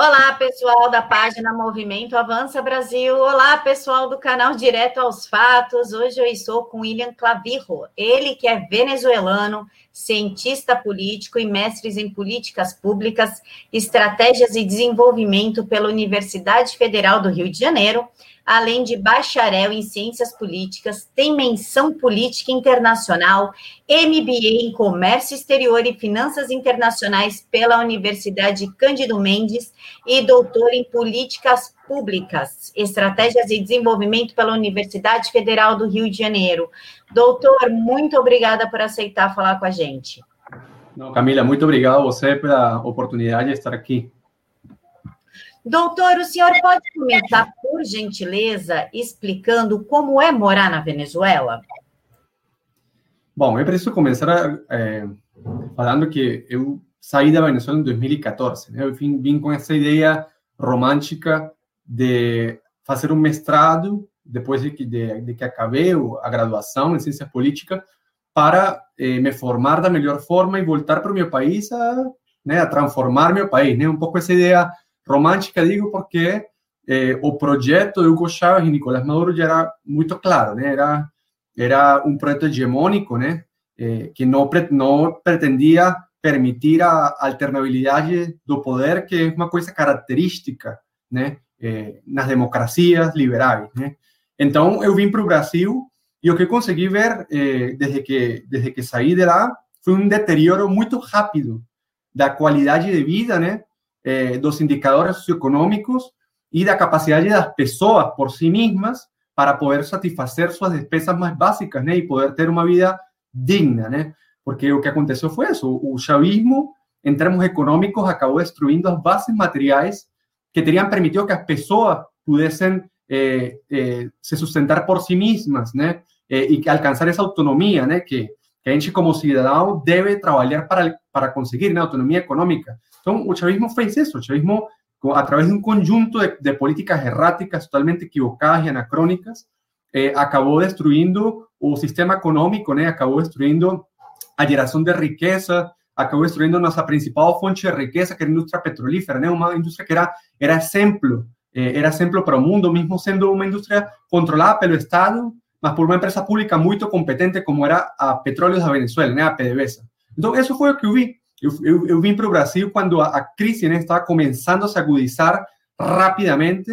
Olá, pessoal da página Movimento Avança Brasil. Olá, pessoal do canal Direto aos Fatos. Hoje eu estou com William Clavirro, ele que é venezuelano, cientista político e mestres em políticas públicas, estratégias e desenvolvimento pela Universidade Federal do Rio de Janeiro além de bacharel em ciências políticas, tem menção política internacional, MBA em comércio exterior e finanças internacionais pela Universidade Cândido Mendes e doutor em políticas públicas, estratégias e desenvolvimento pela Universidade Federal do Rio de Janeiro. Doutor, muito obrigada por aceitar falar com a gente. Camila, muito obrigado a você pela oportunidade de estar aqui. Doutor, o senhor pode começar, por gentileza, explicando como é morar na Venezuela? Bom, eu preciso começar é, falando que eu saí da Venezuela em 2014. Né? Eu vim, vim com essa ideia romântica de fazer um mestrado depois de que, de, de que acabei a graduação em ciência política para eh, me formar da melhor forma e voltar para o meu país a, né, a transformar meu país. Né? Um pouco essa ideia romântica, digo, porque eh, o projeto de Hugo Chávez e Nicolás Maduro já era muito claro, né? Era, era um projeto hegemônico, né? Eh, que não, não pretendia permitir a alternabilidade do poder, que é uma coisa característica, né? Eh, nas democracias liberais, né? Então, eu vim para o Brasil e o que consegui ver eh, desde, que, desde que saí de lá foi um deterioro muito rápido da qualidade de vida, né? Eh, dos indicadores socioeconómicos y la capacidad de las personas por sí mismas para poder satisfacer sus despesas más básicas y poder tener una vida digna. Porque lo que aconteció fue eso, el chavismo en términos económicos acabó destruyendo las bases materiales que tenían permitido que las personas pudiesen eh, eh, se sustentar por sí mismas ¿no? Eh, y alcanzar esa autonomía ¿no? que, que a como ciudadano debe trabajar para, para conseguir una autonomía económica. Então, o chavismo fez isso. O chavismo, a través de um conjunto de, de políticas erráticas, totalmente equivocadas e anacrônicas, eh, acabou destruindo o sistema econômico, né? acabou destruindo a geração de riqueza, acabou destruindo nossa principal fonte de riqueza, que era a indústria petrolífera, né? uma indústria que era, era eh, era exemplo para o mundo, mesmo sendo uma indústria controlada pelo Estado, mas por uma empresa pública muito competente, como era a Petróleos da Venezuela, a PDVSA. Então, isso foi o que eu vi. Eu, eu, eu vim para o Brasil quando a, a crise né, estava começando a se agudizar rapidamente.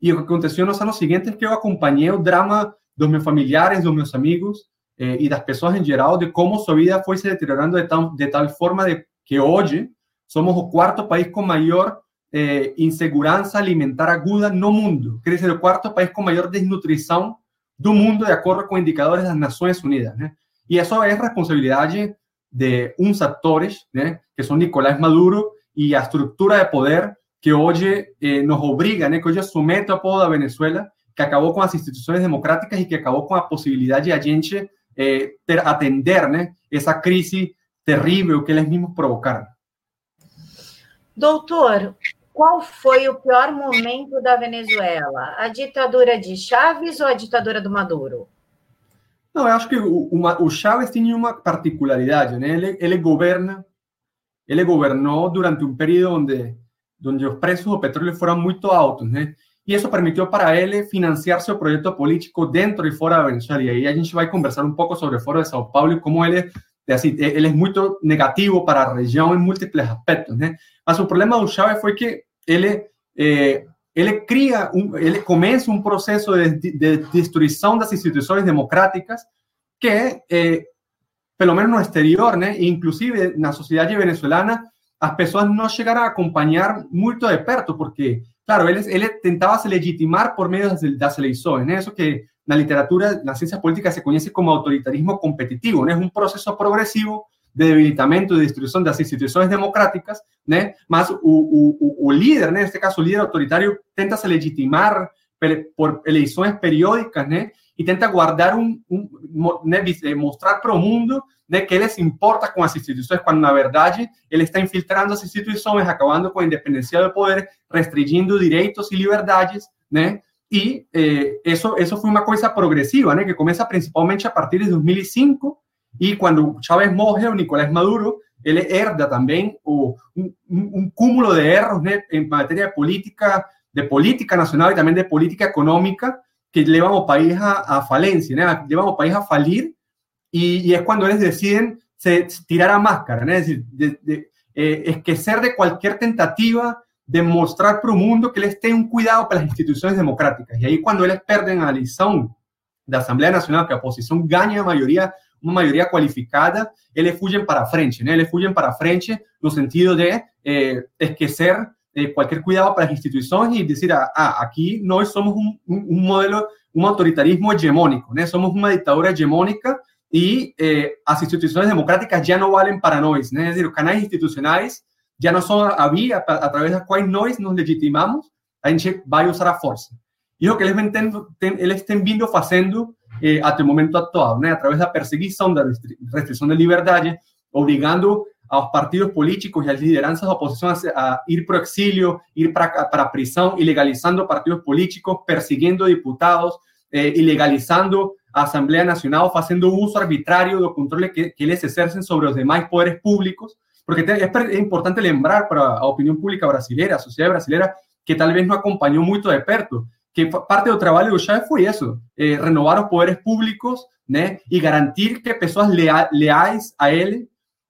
E o que aconteceu nos anos seguintes é que eu acompanhei o drama dos meus familiares, dos meus amigos eh, e das pessoas em geral, de como sua vida foi se deteriorando de tal, de tal forma de que hoje somos o quarto país com maior eh, insegurança alimentar aguda no mundo. Quer dizer, o quarto país com maior desnutrição do mundo, de acordo com indicadores das Nações Unidas. Né? E isso é responsabilidade de uns atores, né, que são Nicolás Maduro e a estrutura de poder que hoje eh, nos obriga, né, que hoje somete ao povo da Venezuela, que acabou com as instituições democráticas e que acabou com a possibilidade de a gente eh, ter, atender né, essa crise terrível que eles mesmos provocaram. Doutor, qual foi o pior momento da Venezuela? A ditadura de Chávez ou a ditadura do Maduro? Não, eu acho que o, uma, o Chávez tinha uma particularidade, né? Ele, ele governa, ele governou durante um período onde, onde os preços do petróleo foram muito altos, né? E isso permitiu para ele financiar seu projeto político dentro e fora da Venezuela. E aí a gente vai conversar um pouco sobre o Foro de São Paulo e como ele, assim, ele é muito negativo para a região em múltiplos aspectos, né? Mas o problema do Chávez foi que ele eh, ele cria, um, ele começa um processo de, de, destruição das instituições democráticas que, eh, pelo menos no exterior, né, inclusive na sociedade venezuelana, as pessoas não chegaram a acompanhar muito de perto, porque, claro, ele, ele tentava se legitimar por meio das, das eleições, né, isso que na literatura, na ciência política se conhece como autoritarismo competitivo, né, é um processo progressivo debilitamento e destruição das instituições democráticas, né? Mas o, o, o líder, né? neste caso o líder autoritário, tenta se legitimar por eleições periódicas, né? E tenta guardar um, um né? mostrar para o mundo né, que ele se importa com as instituições, quando na verdade ele está infiltrando as instituições, acabando com a independência do poder, restringindo direitos e liberdades, né? E eh, isso, isso foi uma coisa progressiva, né? Que começa principalmente a partir de 2005 y cuando Chávez morre o Nicolás Maduro, él herda también o un, un, cúmulo de errores en materia de política, de política nacional y también de política económica que llevan al país a, a falencia, ¿no? llevan al país a falir y, y, es cuando ellos deciden se, tirar a máscara, es decir, de, de, eh, esquecer de cualquier tentativa de mostrar para el mundo que él un cuidado para las instituciones democráticas. Y ahí cuando ellos pierden a elección de Asamblea Nacional, que la oposición gana mayoría uma maioria qualificada, eles fugem para frente, né? Eles fugem para frente no sentido de eh, esquecer eh, qualquer cuidado para as instituições e dizer, ah, ah aqui nós somos um, um, modelo, um autoritarismo hegemônico, né? Somos uma ditadura hegemônica e eh, as instituições democráticas já não valem para nós, né? É dizer, os canais institucionais já não são a via através das quais nós nos legitimamos, a gente vai usar a força. E o que eles, têm, eles têm vindo fazendo eh, até o momento atual, né? através da perseguição, da restrição de liberdade, obrigando aos partidos políticos e às lideranças da oposição a, a ir para o exílio, ir para, a prisão, ilegalizando partidos políticos, perseguindo deputados, eh, ilegalizando a Assembleia Nacional, fazendo uso arbitrário do controle que, que eles exercem sobre os demais poderes públicos, porque te, é, é importante lembrar para a opinião pública brasileira, a sociedade brasileira, que talvez não acompanhou muito de perto, que parte do trabalho do Chávez foi isso, eh, renovar os poderes públicos, né, e garantir que pessoas lea leais a ele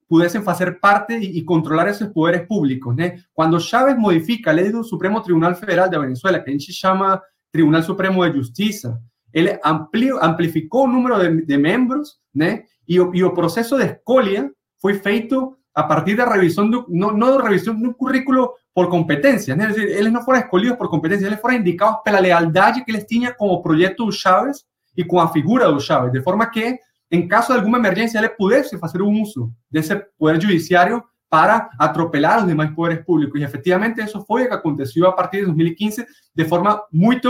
pudessem fazer parte e, e, controlar esses poderes públicos, né? Quando Chávez modifica a lei do Supremo Tribunal Federal da Venezuela, que a gente chama Tribunal Supremo de Justiça, ele ampliou, amplificou o número de, de membros, né? E o, e o processo de escolha foi feito a partir de revisión, de, no, no de revisión de un currículo por competencias, es decir, ellos no fueron escolhidos por competencias, ellos fueron indicados por la lealtad que les tenía como proyecto de Chávez y con la figura de Chávez, de forma que en caso de alguna emergencia él pudiese hacer un uso de ese poder judiciario para atropelar a los demás poderes públicos. Y efectivamente eso fue lo que aconteció a partir de 2015 de forma muy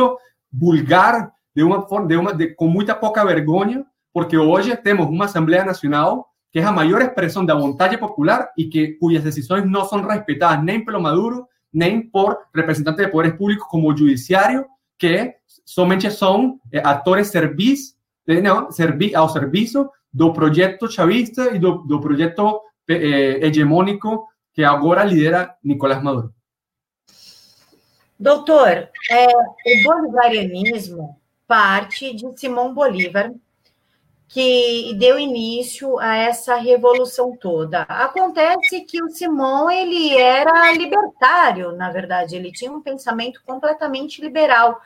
vulgar, de una, de una, de, con mucha poca vergüenza, porque hoy tenemos una Asamblea Nacional que es la mayor expresión de voluntad popular y que, cuyas decisiones no son respetadas ni por Maduro, ni por representantes de poderes públicos como el judiciario, que solamente son eh, actores servis, eh, no, servi, ao servicio do proyecto chavista y do, do proyecto eh, hegemónico que ahora lidera Nicolás Maduro. Doutor, o bolivarianismo parte de Simão Bolívar, que deu início a essa revolução toda. Acontece que o Simão ele era libertário, na verdade, ele tinha um pensamento completamente liberal.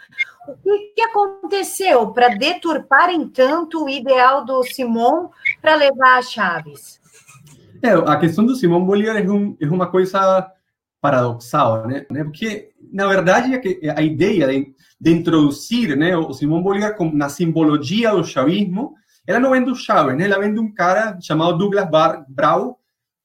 O que, que aconteceu para deturpar tanto o ideal do Simão para levar a Chaves? É, a questão do Simão Bolívar é, um, é uma coisa paradoxal, né? Porque na verdade a ideia de, de introduzir, né, o Simão Bolívar na simbologia do chavismo ela não vem do Chávez, né? Ela vem de um cara chamado Douglas Bar Brau,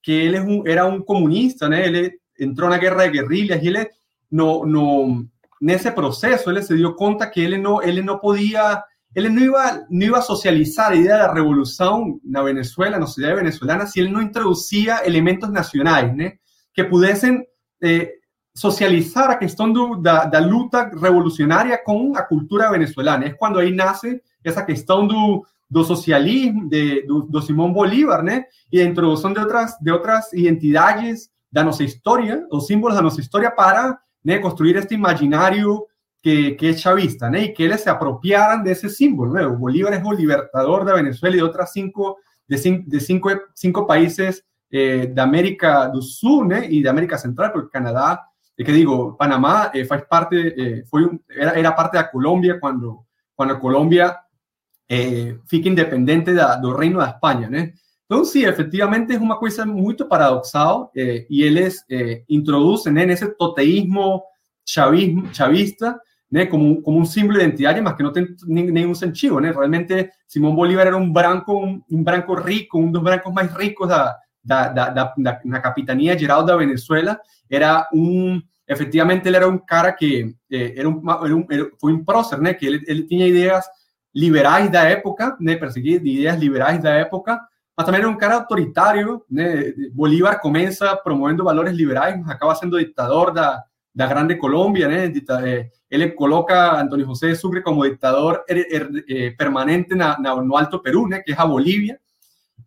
que ele era um comunista, né? Ele entrou na guerra de guerrilhas e ele no, no nesse processo ele se deu conta que ele não ele não podia ele não ia não ia socializar a ideia da revolução na Venezuela, na sociedade venezuelana, se ele não introduzia elementos nacionais, né? Que pudessem eh, socializar a questão do, da, da luta revolucionária com a cultura venezuelana. É quando aí nasce essa questão do, do socialismo, de, do, do Simón Bolívar, né? E a introdução de outras, de outras identidades da nossa história, os símbolos da nossa história para né, construir este imaginário que, que chavista, né? E que eles se apropriaram desse símbolo, né? Bolívar é o libertador da Venezuela e de outras cinco, de cinco, de cinco, países eh, América do Sul, né? E da América Central, porque Canadá, que digo, Panamá eh, faz parte, eh, um, era, era parte da Colômbia quando, quando a Colômbia eh, fica independente da, do Reino da Espanha, né? Então, sim, efetivamente é uma coisa muito paradoxal eh, e eles eh, introduzem né, nesse toteísmo chavismo, chavista né, como, como um símbolo identitário, mas que não tem nenhum sentido. Né? Realmente, Simão Bolívar era um branco, um, um branco rico, um dos brancos mais ricos da, da, da, da, da na capitania geral da Venezuela. Era um, efetivamente, ele era um cara que eh, era um, era um, era, prócer, que ele, ele tinha ideias liberais da época, né, perseguir ideias liberais da época, mas também era um cara autoritário? Bolívar começa promovendo valores liberais, mas acaba sendo ditador da, da Grande Colômbia, né? Ele coloca Antônio José de Sucre como ditador er, er, eh, permanente na, na, no Alto Perú, né? Que é a Bolívia.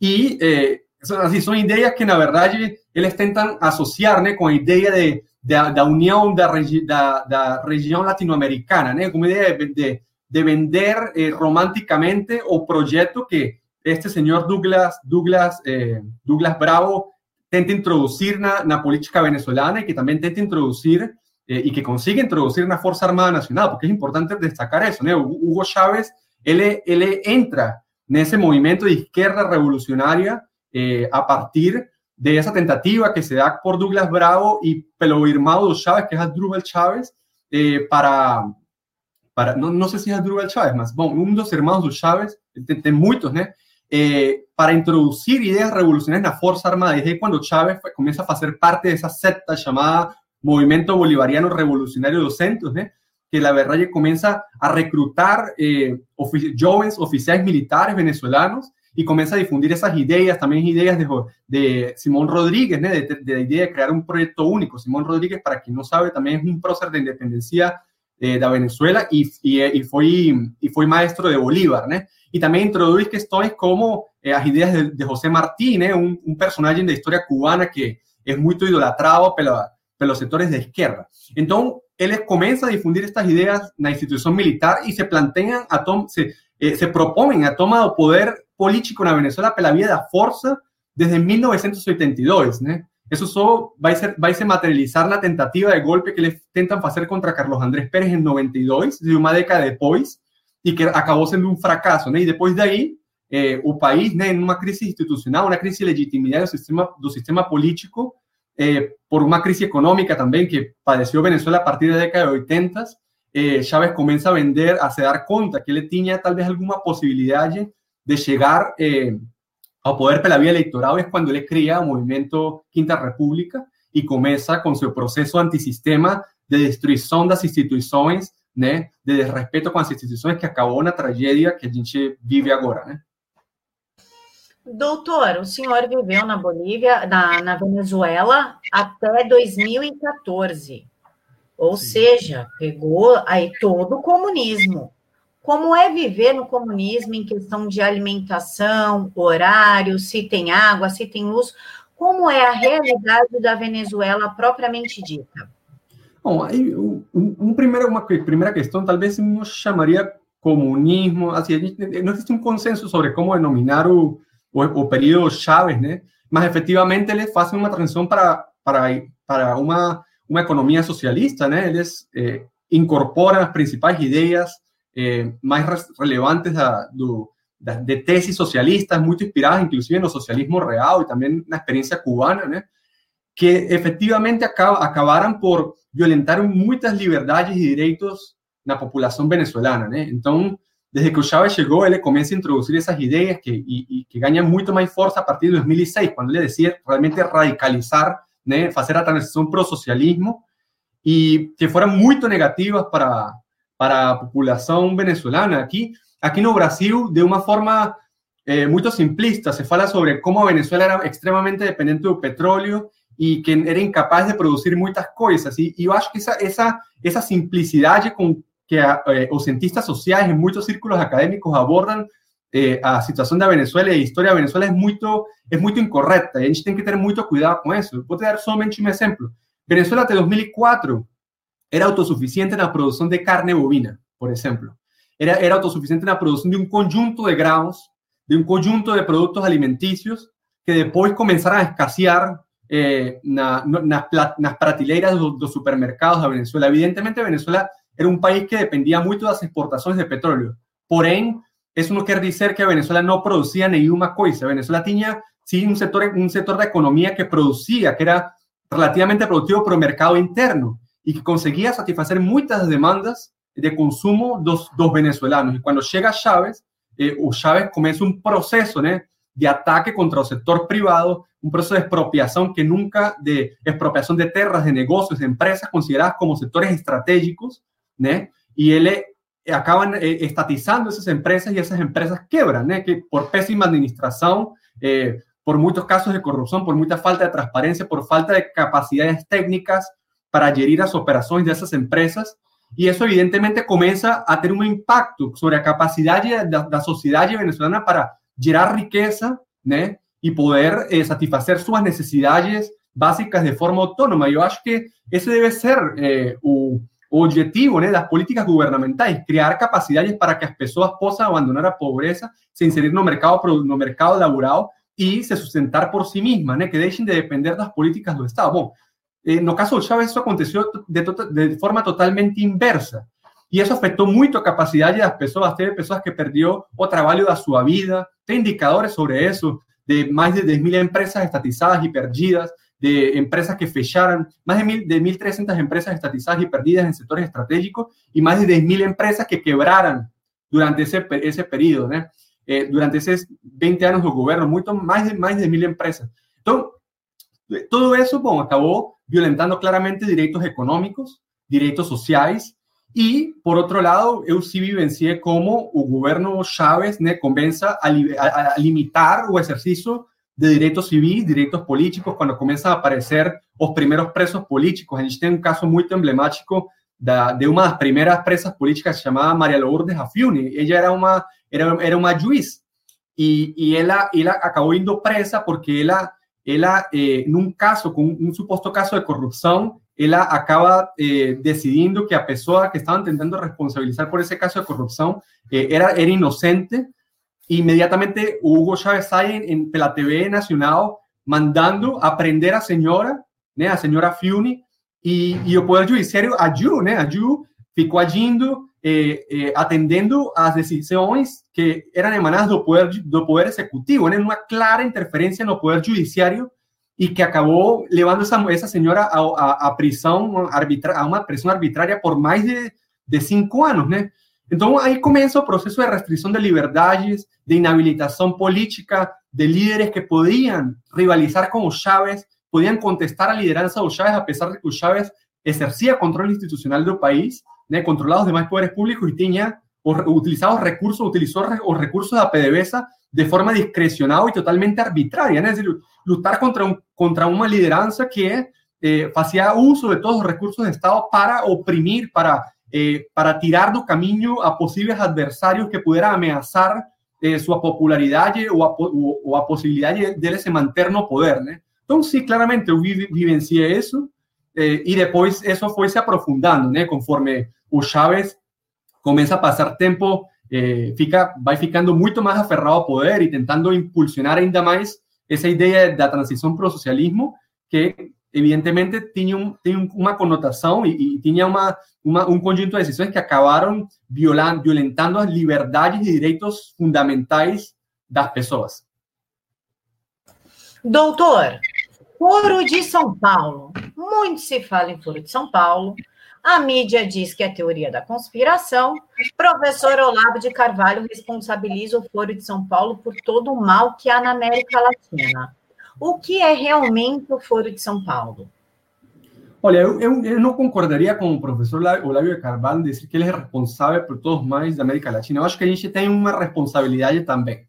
E eh, assim, são que, na verdade, eles tentam associar né, com a ideia de, da, da união da, regi da, como ideia de, de, de vender eh, romanticamente o projeto que este senhor Douglas, Douglas, eh, Douglas Bravo tenta introduzir na, na política venezuelana e que também tenta introduzir eh, y que consigue introducir una Fuerza Armada Nacional, porque es importante destacar eso. Hugo Chávez, él, él entra en ese movimiento de izquierda revolucionaria a partir de esa tentativa que se da por Douglas Bravo y Pelo Irmado Chávez, que es Adrúbal Chávez, para, para no, no, sé si es Adrúbal Chávez, uno de los hermanos de Chávez, muchos, ¿no? Eh, para introducir ideas revolucionarias en la Fuerza Armada. Y cuando Chávez comienza a hacer parte de esa secta llamada Movimiento Bolivariano Revolucionario Docentes, ¿eh? que la verdad comienza a reclutar eh, jóvenes oficiales militares venezolanos y comienza a difundir esas ideas, también ideas de, de Simón Rodríguez, de, de, la idea de crear un proyecto único. Simón Rodríguez, para quien no sabe, también es un prócer de independencia eh, de Venezuela y, fue maestro de Bolívar. ¿no? Y también introduce cuestiones como eh, las ideas de, de José Martínez, un, un, personaje de la historia cubana que es muy idolatrado pero los sectores de izquierda. Entonces, él comienza a difundir estas ideas en la institución militar y se plantean, a se, eh, se proponen a poder político en Venezuela por la vía de la fuerza desde 1982. ¿no? Eso solo va a, ser, va a ser materializar la tentativa de golpe que le intentan hacer contra Carlos Andrés Pérez en 92, de una década después, y que acabó siendo un fracaso. ¿no? Y después de ahí, eh, país en una crisis institucional, una crisis de legitimidad del sistema, del sistema político, eh, por una crisis económica también que padeció Venezuela a partir de la década de 80, eh, Chávez comienza a vender, a se dar cuenta que tenía tal vez alguna posibilidad de llegar eh, a poder por la vía electoral, es cuando él crea el movimiento Quinta República y comienza con su proceso antisistema de destrucción de las instituciones, ¿no? de desrespeto con las instituciones que acabó una tragedia que a gente vive ahora. ¿no? Doutor, o senhor viveu na Bolívia, na, na Venezuela, até 2014. Ou Sim. seja, pegou aí todo o comunismo. Como é viver no comunismo em questão de alimentação, horário, se tem água, se tem luz? Como é a realidade da Venezuela propriamente dita? Bom, aí, um, um primeiro, uma primeira questão, talvez não chamaria comunismo, assim, não existe um consenso sobre como denominar o, o, o período Chávez, né? Mas efectivamente eles fazem uma transição para, para, para uma, uma economia socialista, né? Eles eh, incorporam as principais ideias eh, mais relevantes de teses socialistas, muito inspiradas inclusive no socialismo real e também na experiência cubana, né? Que efectivamente acaba, por violentar muitas liberdades e direitos na população venezuelana, né? Então, desde que Chávez llegó, él comienza a introducir esas ideas que, y, y que ganan mucho más fuerza a partir de 2006, cuando él decide realmente radicalizar, ¿no? hacer la transición pro socialismo y que fueran muy negativas para, para la población venezolana. Aquí, aquí en Brasil, de una forma eh, simplista, se habla sobre cómo Venezuela era extremadamente dependiente del petróleo y que era incapaz de producir muchas cosas. Y, y yo acho que esa, esa, esa simplicidad con que eh, os cientistas sociales en muchos círculos académicos abordan eh, a situación de Venezuela y la historia de Venezuela es muy, es muy incorrecta y a gente que tener mucho cuidado con eso. Voy a dar solamente un ejemplo. Venezuela de 2004 era autosuficiente en la producción de carne bovina, por ejemplo. Era, era autosuficiente en la producción de un conjunto de granos, de un conjunto de productos alimenticios que después comenzaron a escasear eh, na, nas, nas prateleiras de los supermercados de Venezuela. Evidentemente, Venezuela era un país que dependía mucho de las exportaciones de petróleo. Porém, eso no quiere decir que Venezuela no producía ninguna cosa. Venezuela tenía sí un sector, un sector de economía que producía, que era relativamente productivo por el mercado interno y que conseguía satisfacer muchas demandas de consumo de los venezolanos. Y cuando llega Chávez, eh, Chávez comienza un proceso de ataque contra el sector privado, un proceso de expropiación que nunca, de expropiación de tierras, de negocios, de empresas consideradas como sectores estratégicos, y él eh, acaban eh, estatizando esas empresas y esas empresas quebran, Que por pésima administración, eh, por muchos casos de corrupción, por mucha falta de transparencia, por falta de capacidades técnicas para gerir las operaciones de esas empresas. Y eso evidentemente comienza a tener un impacto sobre la capacidad de la sociedad venezolana para generar riqueza né? E poder eh, satisfazer suas necessidades básicas de forma autónoma. Eu acho que esse deve ser eh, objetivo né, das políticas governamentais, criar capacidades para que as pessoas possam abandonar a pobreza, se inserir no mercado, mercado laboral e se sustentar por si mesmas, né, que deixem de depender das políticas do Estado. Eh, no caso do Chávez, isso aconteceu de, de forma totalmente inversa. E isso afetou muito a capacidade das pessoas. Teve pessoas que perdeu o trabalho da sua vida. Tem indicadores sobre isso, de mais de 10 mil empresas estatizadas e perdidas, de empresas que fecharam, mais de, mil, de 1.300 empresas estatizadas e perdidas em setores estratégicos e mais de 10 mil empresas que quebraram durante esse, esse período, né? Eh, durante esses 20 anos do governo, muito mais de, mais de mil empresas. Então, todo isso, bom, acabou violentando claramente direitos econômicos, direitos sociais, e, por outro lado, eu sim vivenciei como o governo Chávez né, convença a, a, a limitar o exercício de direitos civis, direitos políticos, quando começam a aparecer os primeiros presos políticos. A gente caso muito emblemático da, de uma das primeiras presas políticas se chamava Maria Lourdes Afiuni. Ela era uma, era, era uma juiz e, e ela, ela acabou indo presa porque ela, ela eh, num caso, com um suposto caso de corrupção, ela acaba eh, que a pessoa que estavam tentando responsabilizar por esse caso de corrupção eh, era, era inocente. Inmediatamente Hugo Chávez sai en, la TV Nacional mandando a prender a señora, né, a señora Fiuni, e, e o Poder Judiciário agiu, né, agiu, ficou agindo, eh, eh, atendendo que eram emanadas do Poder, do poder Executivo, né, uma clara interferência no Poder Judiciário e que acabou levando essa, essa senhora a, a, a arbitra, a uma prisão arbitrária por mais de, de cinco anos, né? Então, aí começa o processo de restrição de liberdades, de inhabilitação política de líderes que podiam rivalizar com o Chávez, podiam contestar a liderança do Chávez, apesar de que Chávez exercia controle institucional do país, né, controlava os poderes públicos e tinha utilizado os recursos, utilizou os recursos da PDVSA de forma discrecional e totalmente arbitrária, né? Decir, lutar contra, um, contra uma liderança que eh, fazia uso de todos os recursos do Estado para oprimir, para eh, para tirar do caminho a possíveis adversários que pudieran ameaçar eh, sua popularidade ou a, ou, ou a possibilidade dele se manter no poder, né? Então, sim, claramente eu vi, vivenciei isso eh, e depois isso foi se aprofundando, né? Conforme o Chávez começa a passar tempo, eh, fica, vai ficando muito mais aferrado ao poder e tentando impulsionar ainda mais essa ideia da transição para o socialismo que evidentemente tinha, tinha uma conotação e, tinha uma, um conjunto de decisões que acabaram violando, violentando as liberdades e direitos fundamentais das pessoas. Doutor, Foro de São Paulo. Muito se fala em Foro de São Paulo. A mídia diz que é teoria da conspiração. Professor Olavo de Carvalho responsabiliza o Foro de São Paulo por todo o mal que há na América Latina. O que é realmente o Foro de São Paulo? Olha, eu, eu, eu não concordaria com o professor Olávio Carvalho dizer que ele é responsável por todos os males da América Latina. Eu acho que a gente tem uma responsabilidade também.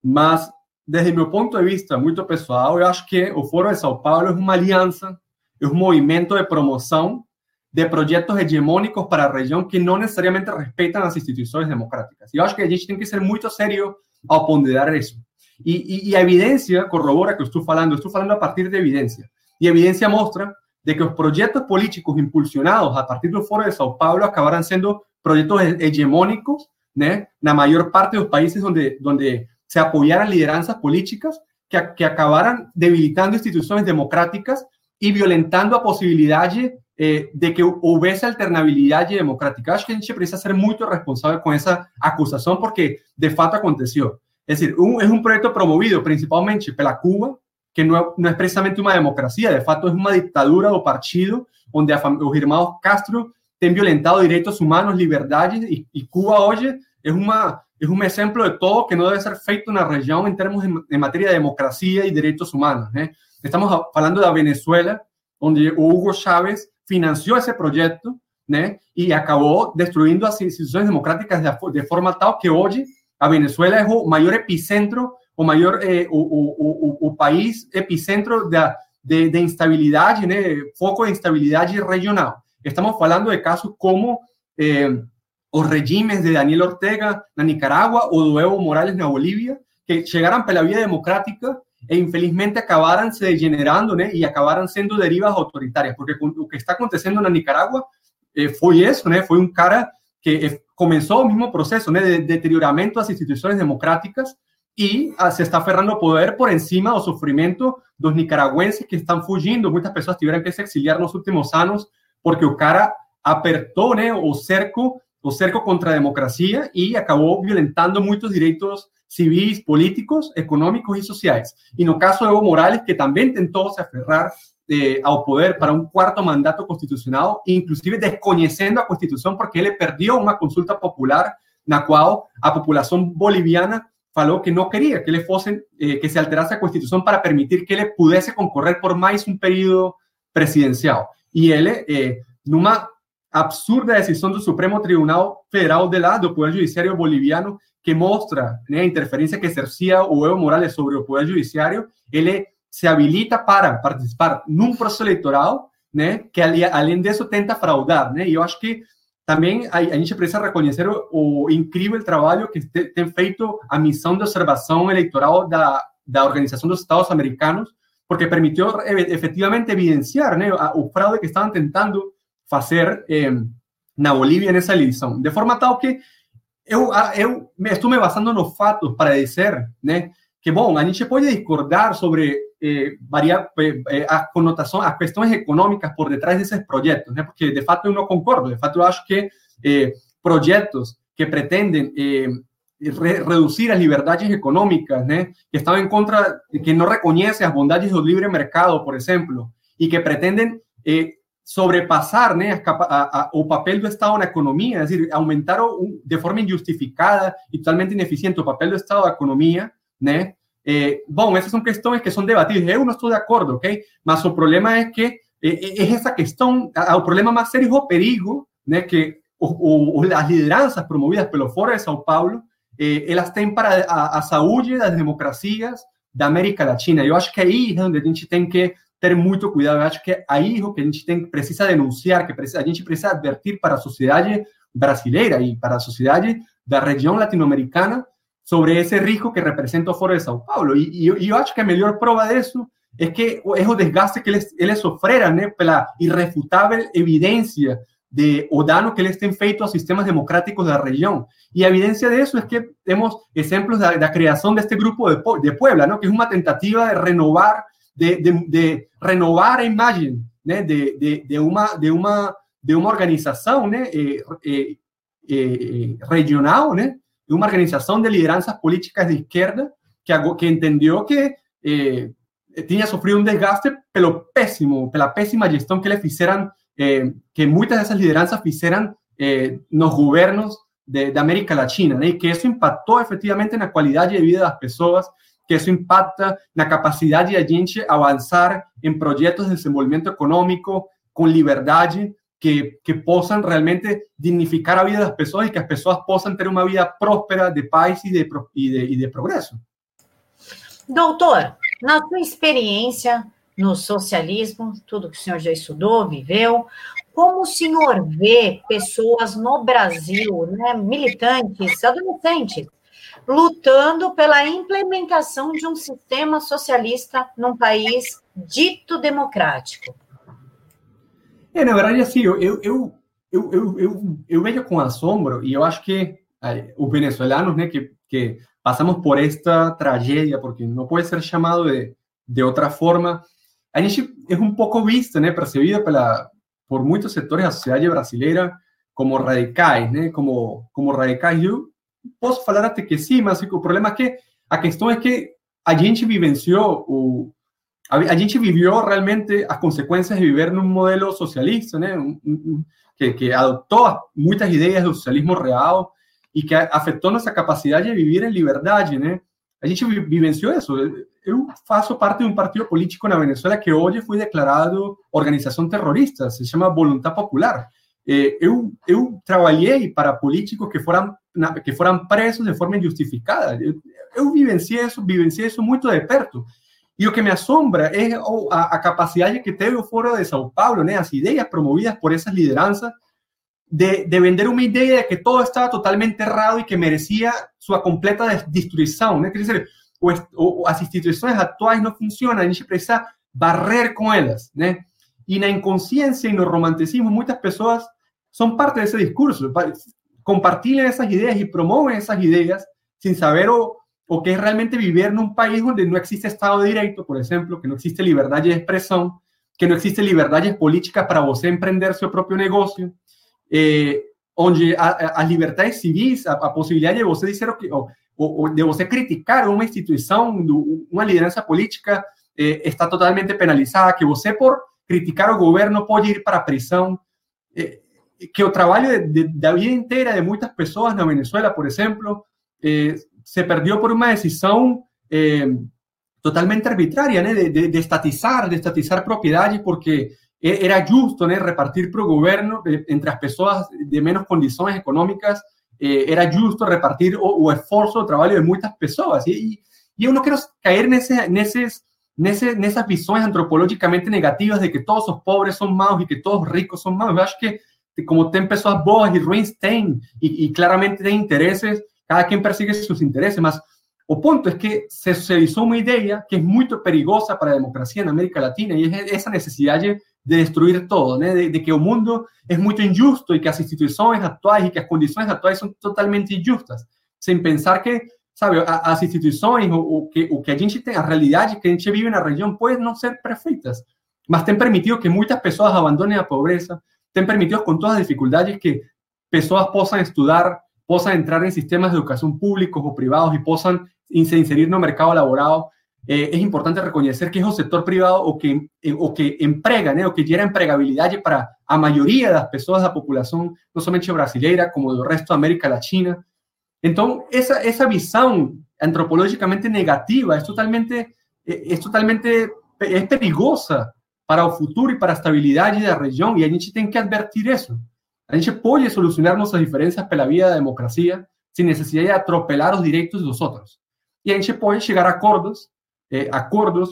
Mas, desde meu ponto de vista muito pessoal, eu acho que o Foro de São Paulo é uma aliança, é um movimento de promoção de projetos hegemônicos para a região que não necessariamente respeitam as instituições democráticas. E eu acho que a gente tem que ser muito sério ao ponderar isso. Y, la evidencia corrobora que estoy hablando, estoy hablando a partir de evidencia. Y evidencia muestra de que los proyectos políticos impulsionados a partir del Foro de Sao Paulo acabarán siendo proyectos hegemónicos, ¿no? la mayor parte de los países donde, donde se apoyaran lideranzas políticas que, que acabaran debilitando instituciones democráticas y violentando a posibilidad eh, de que hubiese alternabilidad democrática. Acho que a gente precisa ser muy responsable con esa acusación porque de fato aconteció. Es decir, un, es un proyecto promovido principalmente pela Cuba, que no, no, es precisamente una democracia, de facto es una dictadura o partido donde los hermanos Castro han violentado derechos humanos, libertades, y, y, Cuba hoy es, una, es un ejemplo de todo que no debe ser feito en la región en términos de, materia de democracia y derechos humanos. ¿eh? Estamos hablando de Venezuela, donde Hugo Chávez financió ese proyecto ¿eh? y acabó destruyendo las instituciones democráticas de, de forma tal que hoy a Venezuela es o maior epicentro, o maior eh, o, o, o, país epicentro de, de, de, instabilidade, né? foco de instabilidade regional. Estamos falando de casos como eh, os regimes de Daniel Ortega na Nicarágua ou do Evo Morales na Bolívia, que llegaran pela vía democrática e infelizmente acabaran se degenerando né, e acabaram sendo derivas autoritárias, porque o que está acontecendo na Nicarágua eh, foi isso, né, foi cara que eh, começou o mesmo processo né, de deterioramento das instituições democráticas e ah, se está aferrando ao poder por encima do sofrimento dos nicaragüenses que estão fugindo. Muitas pessoas tiveram que se exiliar nos últimos anos porque o cara apertou né, o cerco o cerco contra a democracia e acabou violentando muitos direitos civis, políticos, económicos y sociales. Y no caso de Evo Morales, que también tentó se aferrar eh, poder para un cuarto mandato constitucional, inclusive desconociendo la Constitución porque él perdió una consulta popular la cual la población boliviana falou que no quería que le fuesen, eh, que se alterase la Constitución para permitir que él pudiese concorrer por más un periodo presidencial. Y él, eh, numa absurda decisión del Supremo Tribunal Federal de la, do Poder Judiciário Boliviano, que mostra né, a interferência que exercia o Evo Morales sobre o Poder Judiciário, ele se habilita para participar num processo eleitoral, né, que além disso tenta fraudar, né? E eu acho que também a, a gente precisa reconhecer o, incrível trabalho que te, tem feito a missão de observação eleitoral da, da Organização dos Estados Americanos, porque permitiu efetivamente evidenciar né, o fraude que estavam tentando fazer eh, na Bolívia nessa eleição, de forma tal que eu, eu estou me basando nos fatos para dizer né, que, bom, a gente pode discordar sobre eh, variar, eh, a por detrás desses projetos, né, porque, de fato, eu não concordo. De fato, eu acho que eh, projetos que pretendem eh, re reduzir as liberdades econômicas, né, que estão em contra, que não reconhecem as bondades do livre mercado, por exemplo, e que pretendem eh, sobrepasar né, a, a, o papel do Estado na economia, é dizer, aumentaram de forma injustificada e totalmente ineficiente o papel do Estado na economia, né? Eh, bom, essas são questões que são debatidas. Eu não estou de acordo, ok? Mas o problema é que é, é essa questão, o problema mais sério é o perigo, né? Que o, o, as lideranças promovidas pelo Foro de São Paulo, eh, elas têm para a, a saúde das democracias da América Latina. Eu acho que aí é onde a gente tem que ter muito cuidado. Eu acho que aí o que a gente tem, precisa denunciar, que precisa, a gente precisa advertir para a sociedade brasileira e para a sociedade da região latino-americana sobre esse risco que representa o Foro de São Paulo. E, e, e eu acho que a melhor prova disso é que é o desgaste que eles, eles sofreram né, pela irrefutável evidência de o dano que eles têm feito aos sistemas democráticos da região. E a evidência disso é que temos exemplos da, da criação deste grupo de, de Puebla, que é uma tentativa de renovar de, renovar la imagen de, de, una, de, una, de una organización eh, eh, eh, regional, de una organización de lideranzas políticas de izquierda que, que entendió que tenía sufrido un desgaste pelo pésimo, la pésima gestión que le hicieran, que muchas de esas lideranzas hicieran los gobiernos de, de, América Latina, y que eso impactó efectivamente en la calidad de vida de las personas, que isso impacta na capacidade de a gente avançar em projetos de desenvolvimento econômico com liberdade, que, que possam realmente dignificar a vida das pessoas e que as pessoas possam ter uma vida próspera, de paz e de, e de, e de progresso. Doutor, na sua experiência no socialismo, tudo que o senhor já estudou, viveu, como o senhor vê pessoas no Brasil, né, militantes, adolescentes, lutando pela implementação de um sistema socialista num país dito democrático. É, na verdade, assim, eu, eu, eu, eu, eu, eu vejo com assombro, e eu acho que eh, os venezuelanos, né, que, que passamos por esta tragédia, porque não pode ser chamado de, de outra forma, a gente é um pouco vista, né, percebida pela, por muitos setores da sociedade brasileira como radicais, né, como, como radicais. Eu posso falar até que sim, mas o problema é que a questão é que a gente vivenciou o a, gente viveu realmente as consequências de viver num modelo socialista, né? Que, que adotou muitas ideias do socialismo real e que afetou nossa capacidade de viver em liberdade, né? A gente vivenciou isso. Eu faço parte de um partido político na Venezuela que hoje foi declarado organização terrorista, se chama Voluntad Popular. Eh, eu, eu trabalhei para políticos que foram que foram presos de forma injustificada. Eu, eu vivenciei isso, vivenciei isso muito de perto. E o que me assombra é a, a capacidade que teve o Foro de São Paulo, né, as ideias promovidas por essas lideranças, de, de, vender uma ideia de que todo estava totalmente errado e que merecia sua completa destruição. Né? Quer dizer, ou, ou as instituições atuais não funcionam, a gente precisa barrer com elas, né? E na inconsciência e no romanticismo, muitas pessoas são parte desse discurso, compartilham essas ideias e promovem essas ideias sem saber o, o que es realmente vivir en un país donde no existe Estado de Derecho, por ejemplo, que no existe libertad de expresión, que no existe libertades políticas para você emprender su propio negocio, eh, onde as liberdades civis, a, a, de você dizer o que, ou, de você criticar uma instituição, uma liderança política, eh, está totalmente penalizada, que você, por criticar o governo, pode ir para a eh, que o trabalho de, de, da vida inteira de muitas pessoas na Venezuela, por exemplo, eh, se perdió por una decisión eh, totalmente arbitraria, de, de, de, estatizar, de estatizar propiedades, porque e, era justo repartir para el gobierno eh, entre las personas de menos condiciones económicas, eh, era justo repartir o, o de. Y, y yo no quiero caer en, ese, en, esas, en, esas visiones antropológicamente negativas de que todos los pobres son malos y que todos los ricos son malos. Yo acho que como tem pessoas boas y ruins, tem, y, y claramente de intereses, cada quien persigue sus intereses, mas o punto es que se socializó una idea que es muy perigosa para la democracia en América Latina y es esa necesidad de destruir todo, de, que el mundo es muy injusto y que las instituciones actuales y que las condiciones actuales son totalmente injustas, sin pensar que, sabe, las instituciones o, que, o que a gente tem, a realidade que a gente vive en la región pueden no ser perfectas, mas han permitido que muchas personas abandonen la pobreza, han permitido con todas las dificultades que personas puedan estudiar possam entrar em sistemas de educação públicos ou privados e possam se inserir no mercado laboral. Eh, é importante reconhecer que é o setor privado o que, eh, o que emprega, né, o que gera empregabilidade para a maioria das pessoas da população, não somente brasileira, como do resto da América Latina. Então, essa, essa visão antropologicamente negativa é totalmente, é, totalmente é perigosa para o futuro e para a estabilidade da região, e a gente tem que advertir isso. A gente pode solucionar nossas diferenças pela via da democracia sem necessidade de atropelar os direitos dos outros. E a gente pode chegar a acordos, eh,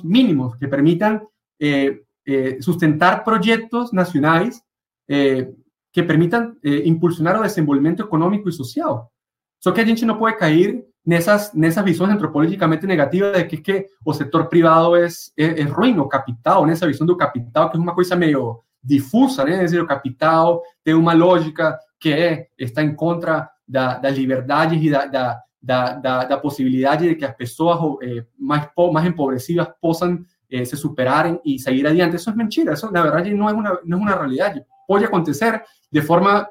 mínimos que permitam eh, eh, sustentar projetos nacionais eh, que permitam eh, impulsionar o desenvolvimento econômico e social. Só que a gente não pode cair nessas, nessas visões antropologicamente negativas de que, que o setor privado é, é, é ruim, o capital, nessa visão do capital, que é uma coisa meio difusa, né? Dizer, o capital tem uma lógica que é, está em contra da, das liberdades e da, da, da, de que as pessoas eh, empobrecidas possam eh, se superarem e sair adiante. Isso é mentira, isso na verdade não é uma, não é uma realidade. Pode acontecer de forma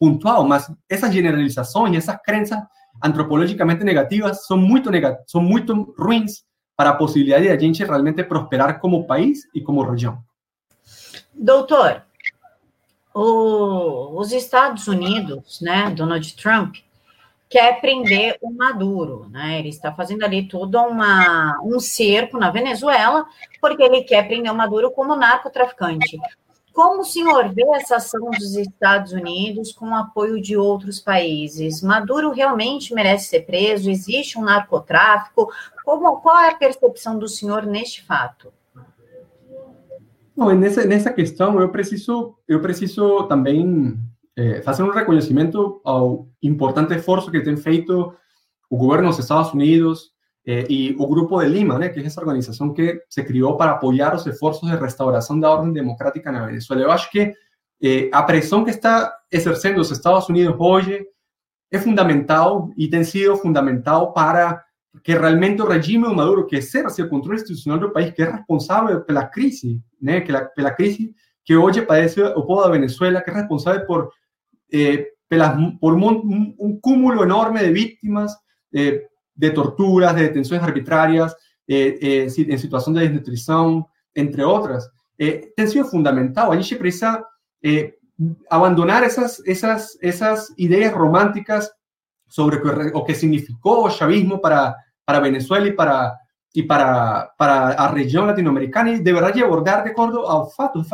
pontual, mas essas generalizações, essas crenças antropologicamente negativas são muito, negat são muito ruins para a possibilidade de a gente realmente prosperar como país e como região. Doutor, os Estados Unidos, né, Donald Trump, quer prender o Maduro, né? Ele está fazendo ali todo uma, um cerco na Venezuela, porque ele quer prender o Maduro como narcotraficante. Como o senhor vê essa ação dos Estados Unidos com o apoio de outros países? Maduro realmente merece ser preso? Existe um narcotráfico? Como, qual é a percepção do senhor neste fato? Esa, en esa questão, eu preciso, eu preciso também eh, fazer um reconhecimento ao importante esforço que tem feito o governo dos Estados Unidos eh, e o Grupo de Lima, né, que é essa organização que se criou para apoiar os esforços de restauração da ordem democrática na Venezuela. Eu acho que eh, a que está exercendo os Estados Unidos hoje é fundamental e tem sido fundamental para que realmente o regime de Maduro, que exerce el control institucional del país, que es responsable de la crisis, ¿no? que la, la crisis que hoy padece o de Venezuela, que es responsable por, eh, por un, un, cúmulo enorme de víctimas eh, de torturas, de detenciones arbitrarias, eh, eh en situación de desnutrición, entre otras, eh, ha sido fundamental. A gente precisa abandonar esas, esas, esas ideas románticas sobre o que significó el chavismo para, para Venezuela y para, y para, para la región latinoamericana y de verdad abordar de acuerdo al fato.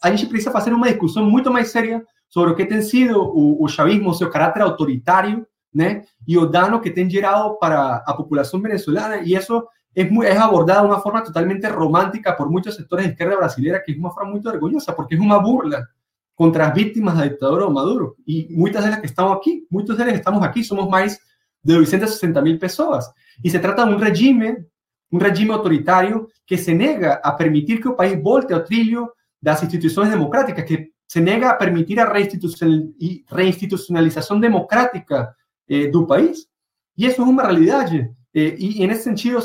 A gente precisa hacer una discusión mucho más seria sobre o que tem sido o chavismo, seu caráter autoritário, né? E o dano que tem gerado para a população venezuelana. E isso é, é abordado de uma forma totalmente romântica por muitos setores de esquerda brasileira, que é uma forma muito vergonhosa, porque é uma burla contra as vítimas da ditadura de Maduro. E muitas delas que estão aqui, muitos deles estamos aqui, somos mais de 260 mil pessoas. E se trata de um regime, um regime autoritário que se nega a permitir que o país volte ao trilho das instituições democráticas, que se nega a permitir a reinstitucionalização democrática eh, do país. E isso é uma realidade. Eh, e, nesse sentido,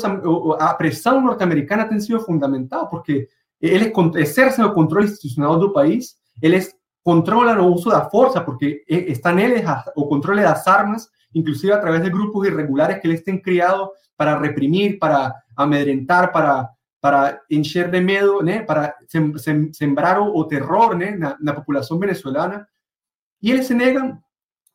a pressão norte-americana tem sido fundamental, porque eles exercem o controle institucional do país, eles controlan o uso de la fuerza porque están ellos o controle las armas, inclusive a través de grupos irregulares que les estén criados para reprimir, para amedrentar, para, para encher de miedo, para sembrar o, terror en la población venezolana. Y ellos se negan.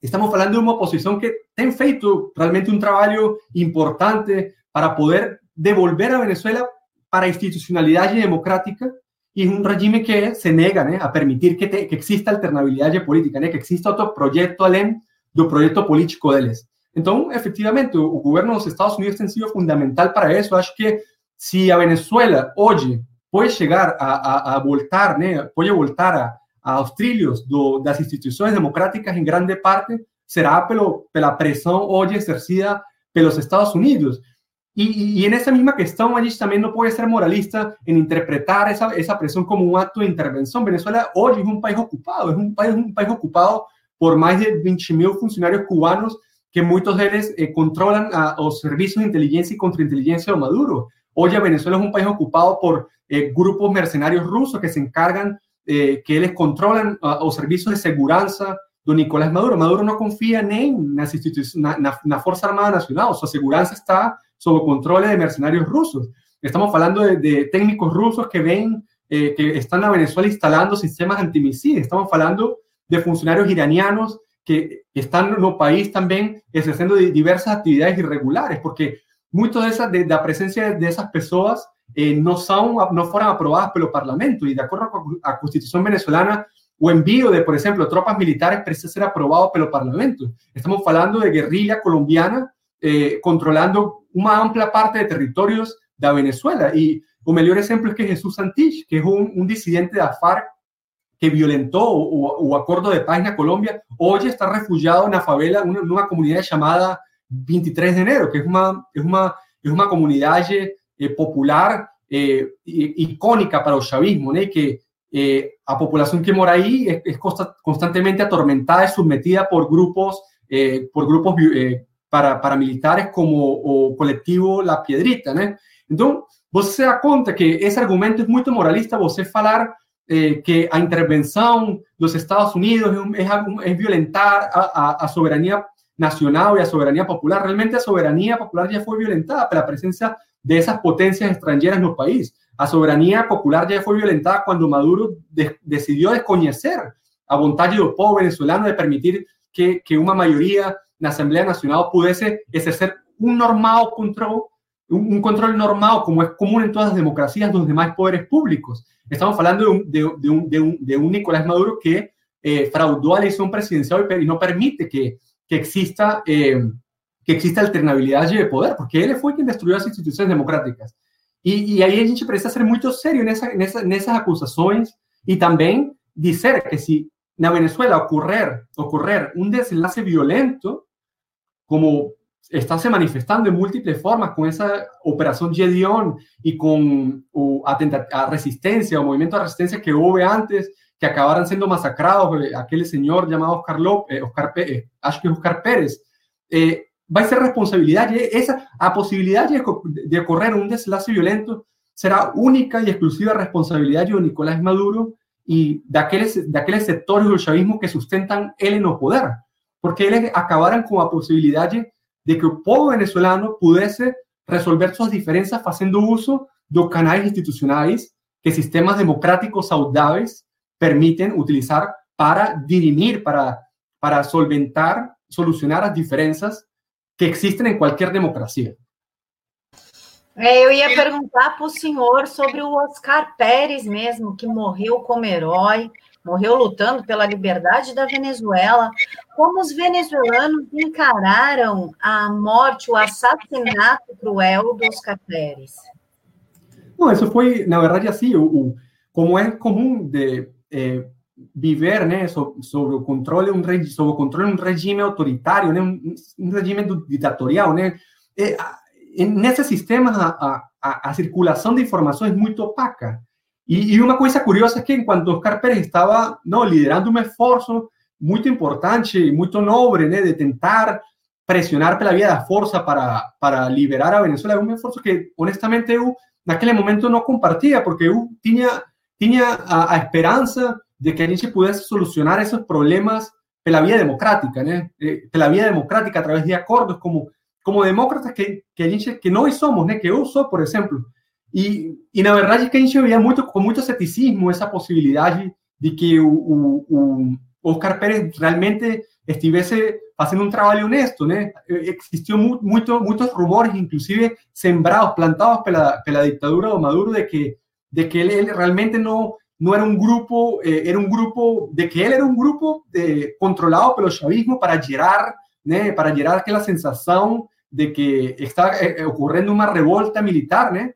Estamos hablando de una oposición que ha feito realmente un trabajo importante para poder devolver a Venezuela para institucionalidad democrática y es un régimen que se nega a permitir que, te, que exista alternabilidade política, né, que exista outro projeto além do projeto político deles. Então, efetivamente, o, o governo dos Estados Unidos tem sido fundamental para isso. Acho que se a Venezuela hoje pode chegar a, a, a voltar, né, pode voltar a, trilhos do, das instituições democráticas, em grande parte, será pelo, pela pressão hoje exercida pelos Estados Unidos. Y, en esa misma cuestión, allí también no puede ser moralista en interpretar esa, presión como un acto de intervención. Venezuela hoy es un país ocupado, es un país, un país ocupado por más de 20 mil funcionarios cubanos que muchos de ellos eh, controlan a, los servicios de inteligencia y contrainteligencia de Maduro. Hoy Venezuela es un país ocupado por eh, grupos mercenarios rusos que se encargan, eh, que ellos controlan los servicios de seguridad de Nicolás Maduro. Maduro no confía ni en la Fuerza Armada Nacional, su seguridad está sobre control de mercenarios rusos. Estamos hablando de, técnicos rusos que ven eh, que están a Venezuela instalando sistemas antimisiles. Estamos hablando de funcionarios iranianos que están en el país también ejerciendo diversas actividades irregulares, porque muchas de, esas, de, la presencia de esas personas eh, no, son, no fueron aprobadas por el Parlamento y de acuerdo a la Constitución venezolana, o envío de, por ejemplo, tropas militares precisa ser aprobado por el Parlamento. Estamos hablando de guerrilla colombiana eh, controlando una amplia parte de territorios de Venezuela. Y el mejor ejemplo es que Jesús Santich, que es un, disidente de AFARC que violentó o, acuerdo de paz en Colombia, hoy está refugiado en la favela, en una, comunidad llamada 23 de enero, que es una, es una, es una comunidad eh, popular eh, icónica para el chavismo, ¿no? que eh, a que mora ahí es, constantemente atormentada y sometida por grupos, por grupos para paramilitares como o colectivo La Piedrita, né? Então, você se dá conta que esse argumento é muito moralista, você falar eh, que a intervenção dos Estados Unidos é, é violentar a, a, a, nacional e a soberania popular. Realmente a soberania popular já foi violentada pela presença dessas potências estrangeiras no país. A soberania popular já foi violentada quando Maduro de, decidiu desconhecer a vontade do povo venezolano de permitir que, que uma maioria la Asamblea Nacional pudiese ejercer un normal control, un, control normal como es común en todas las democracias de los demás poderes públicos. Estamos hablando de un, de, de de Nicolás Maduro que eh, fraudó a la elección presidencial y no permite que, que exista, eh, que exista alternabilidad de poder, porque él fue quien destruyó las instituciones democráticas. Y, y ahí a gente precisa ser en, esa, en esas acusaciones y también decir que si en Venezuela ocurrir, ocurrir un desenlace violento, como está se manifestando en múltiples formas con esa operación Gedeon y con a, resistencia o movimiento de resistencia que hubo antes, que acabaran siendo masacrados, eh, aquel señor llamado Oscar López, eh, Oscar, Pérez, eh, Oscar Pérez, va a ser responsabilidad, esa a posibilidad de, de ocurrir un deslace violento será única y exclusiva responsabilidad de Nicolás Maduro y de aquellos, de aquellos sectores del chavismo que sustentan él en el poder porque ellos acabaran con la posibilidad de que el pueblo venezolano pudiese resolver sus diferencias haciendo uso de los canales institucionales que sistemas democráticos saudables permiten utilizar para dirimir, para, para solventar, solucionar las diferencias que existen en cualquier democracia. É, eu ia perguntar para o senhor sobre o Oscar Pérez mesmo, que morreu como herói, morreu lutando pela liberdade da Venezuela. Como os venezuelanos encararam a morte, o assassinato cruel do Oscar Pérez? Não, isso foi, na verdade, assim, o, o como é comum de, eh, viver né, sobre, sobre o controle um regi sobre o controle um regime autoritário, né, um, um regime ditatorial, né. E, nesse sistema a, a, a, circulação de informações é muito opaca. E, e, uma coisa curiosa é que enquanto Oscar Pérez estava não liderando um esforço muito importante muito nobre, né, de tentar pressionar pela via da força para para liberar a Venezuela, um esforço que honestamente eu naquele momento não compartia, porque eu tinha tinha a, a esperança de que a gente pudesse solucionar esses problemas pela via democrática, né? Eh, pela via democrática através de acordos como como demócratas que, que a gente que nós somos, né? Que eu sou, por exemplo. E, e na verdade que a gente via muito com muito ceticismo essa possibilidade de que o, o, o Oscar Pérez realmente estivesse fazendo um trabalho honesto, né? Existiu muito, muitos rumores, inclusive sembrados, plantados pela, pela ditadura do Maduro, de que de que ele, ele realmente não não era um grupo, eh, era um grupo, de que ele era um grupo eh, controlado pelo chavismo para gerar, para gerar aquela sensação de que está eh, ocorrendo uma revolta militar, né,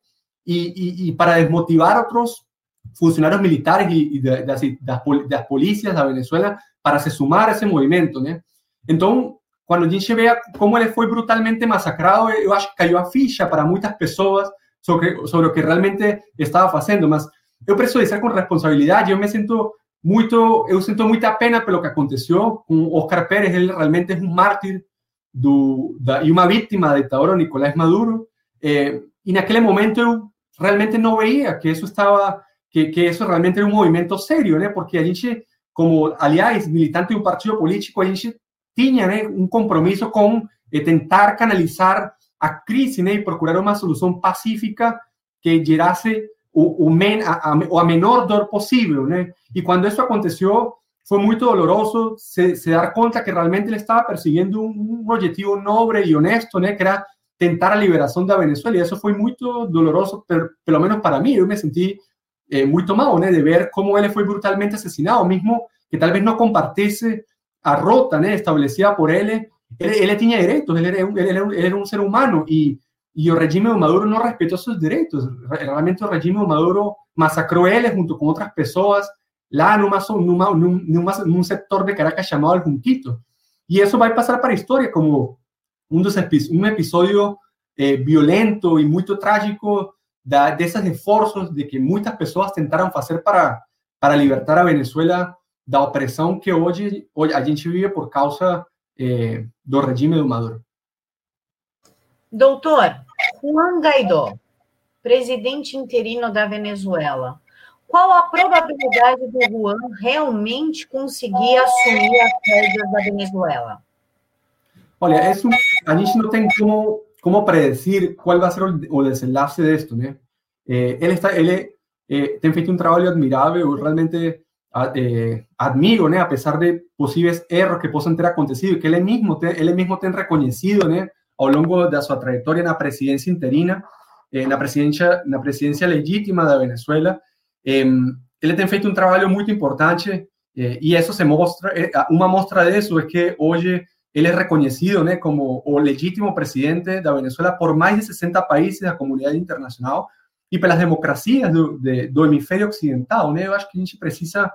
para desmotivar outros funcionários militares e, e das, das, das polícias da Venezuela para se sumar a esse movimento, né. Então, quando a gente vê como ele foi brutalmente massacrado, eu acho que caiu a ficha para muitas pessoas sobre, sobre que realmente estava fazendo, mas eu preciso dizer com responsabilidade, eu me sinto muito, eu sinto muita pena pelo que aconteceu com Oscar Pérez, ele realmente é um mártir do, da, e uma vítima da ditadura Nicolás Maduro, eh, e naquele momento eu realmente não veia que isso estava, que, que isso realmente era um movimento sério, né? Porque a gente, como, aliás, militante de um partido político, a gente tinha né, um compromisso com eh, tentar canalizar a crise né, e procurar uma solução pacífica que gerasse o, o, men, a, a, a, menor dor possível, né? E quando isso aconteceu, foi muito doloroso se, se dar conta que realmente ele estava perseguindo um, um objetivo nobre e honesto, né? Que era tentar a liberação da Venezuela. E isso foi muito doloroso, per, pelo menos para mim. Eu me senti eh, muito mal? De ver como ele foi brutalmente assassinado, mesmo que talvez não compartisse a rota, né? Estabelecida por ele ele, ele tinha direitos, ele era, um, ele, era um, ele era um ser humano e, e o regime de Maduro não respeitou seus direitos. Realmente o regime de Maduro massacrou ele junto com outras pessoas lá numa, numa, numa, num setor de Caracas chamado El Junquito. E isso vai passar para a história como um, dos, um episódio eh, violento e muito trágico da, desses esforços de que muitas pessoas tentaram fazer para, para libertar a Venezuela da opressão que hoje, hoje a gente vive por causa eh, do regime do Maduro. Doutor, Juan Guaidó, presidente interino da Venezuela, qual a probabilidade do Juan realmente conseguir assumir as rédeas da Venezuela? Olha, isso, a gente não tem como, como predecir qual vai ser o, o desenlace disto, né? Eh, ele está, ele eh, tem feito um trabalho admirável, realmente eh, admiro, né, a pesar de posibles errores que possam ter acontecido, que él mismo, te, él mismo tem reconhecido, né, ao longo de su trayectoria na presidencia interina, eh, na presidencia, na presidencia legítima de Venezuela, eh, ele tem feito um trabalho muito importante eh, e isso se mostra, eh, uma mostra disso é que hoje ele é reconhecido né, como o legítimo presidente da Venezuela por mais de 60 países da comunidade internacional e pelas democracias do, de, do hemisfério ocidental. Né? Eu acho que a gente precisa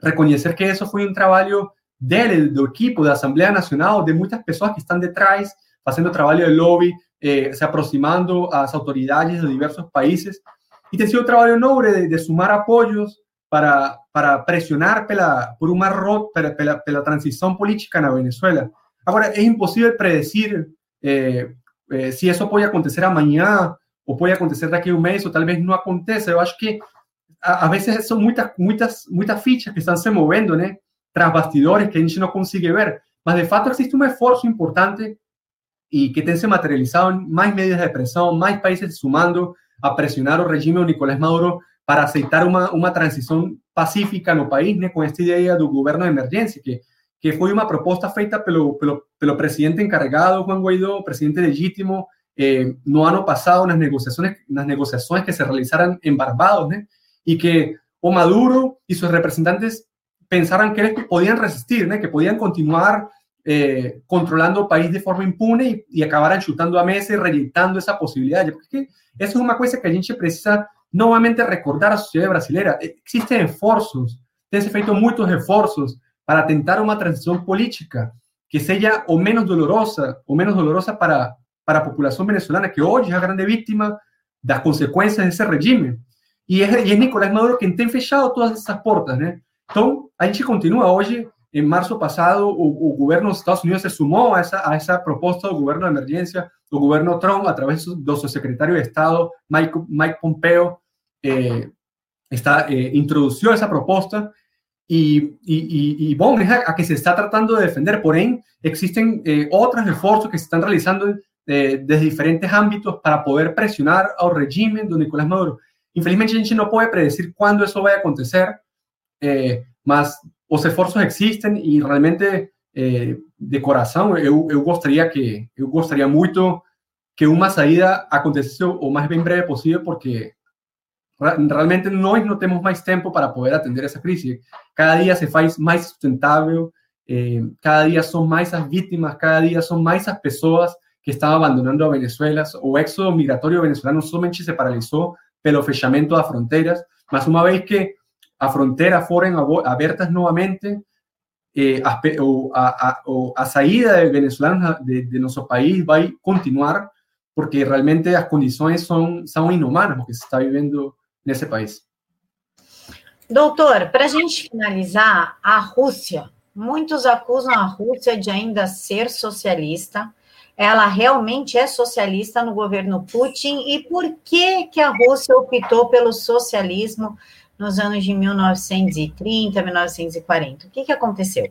reconhecer que isso foi um trabalho dele, do equipo, da Assembleia Nacional, de muitas pessoas que estão detrás, fazendo trabalho de lobby, eh, se aproximando às autoridades de diversos países. E tem sido um trabalho nobre de, de sumar apoios para, para pressionar pela, por uma rota, pela, pela transição política na Venezuela. Agora, é impossível predecir eh, eh, se isso pode acontecer amanhã ou pode acontecer daqui a um mês, ou talvez não aconteça. Eu acho que a, a veces son muchas, muchas, muchas fichas que están se moviendo, ¿no? Tras bastidores que a gente consigue ver. Mas de fato existe un esfuerzo importante y que tem se materializado en más medidas de presión, más países sumando a presionar o regime de Nicolás Maduro para aceitar uma, uma transição pacífica no país, né, com esta ideia do governo de emergência, que, que foi uma proposta feita pelo, pelo, pelo presidente encarregado, Juan Guaidó, presidente legítimo, eh, no ano passado nas negociações, nas negociações que se realizaram em Barbados, né, y que o Maduro y sus representantes pensaran que podían resistir, ¿no? que podían continuar eh, controlando país de forma impune y acabaran chutando a mesa y reeditando esa posibilidad. Porque eso es una cosa que a gente precisa nuevamente recordar a la sociedad brasileña. Existen esfuerzos tem se feito muitos esforços para tentar uma transição política que seja o menos dolorosa, o menos dolorosa para, para a população venezuelana, que hoje é a grande vítima das consequências desse regime. E é, e é Nicolás Maduro quem tem fechado todas essas portas, né? Então, a gente continua hoje. Em março passado, o, o governo dos Estados Unidos se sumou a essa, a essa proposta do governo de emergência. O governo Trump, através do seu secretário de Estado, Mike, Mike Pompeo, eh, está, eh, introduziu essa proposta y, y, y, bueno, es a, que se está tratando de defender. Por ahí existen eh, otros esfuerzos que se están realizando eh, desde diferentes ámbitos para poder presionar al régimen de Nicolás Maduro. Infelizmente, a gente no puede predecir cuándo eso vaya a acontecer, eh, mas los esfuerzos existen y realmente, eh, de corazón, yo, yo, gostaria que, eu gostaria muito que uma saída acontecesse o mais bem breve possível, porque realmente nós não temos mais tempo para poder atender essa crise. Cada dia se faz mais sustentável, eh, cada dia são mais as vítimas, cada dia são mais as pessoas que estão abandonando a Venezuela. O éxodo migratório venezolano somente se paralisou pelo fechamento das fronteiras, mas uma vez que as fronteiras forem abertas novamente, eh, a, a, a, saída de venezolanos de, de nosso país vai continuar, porque realmente as condições são, são inumanas, porque se está vivendo nesse país. Doutor, para a gente finalizar, a Rússia, muitos acusam a Rússia de ainda ser socialista. Ela realmente é socialista no governo Putin e por que que a Rússia optou pelo socialismo nos anos de 1930, 1940? O que que aconteceu?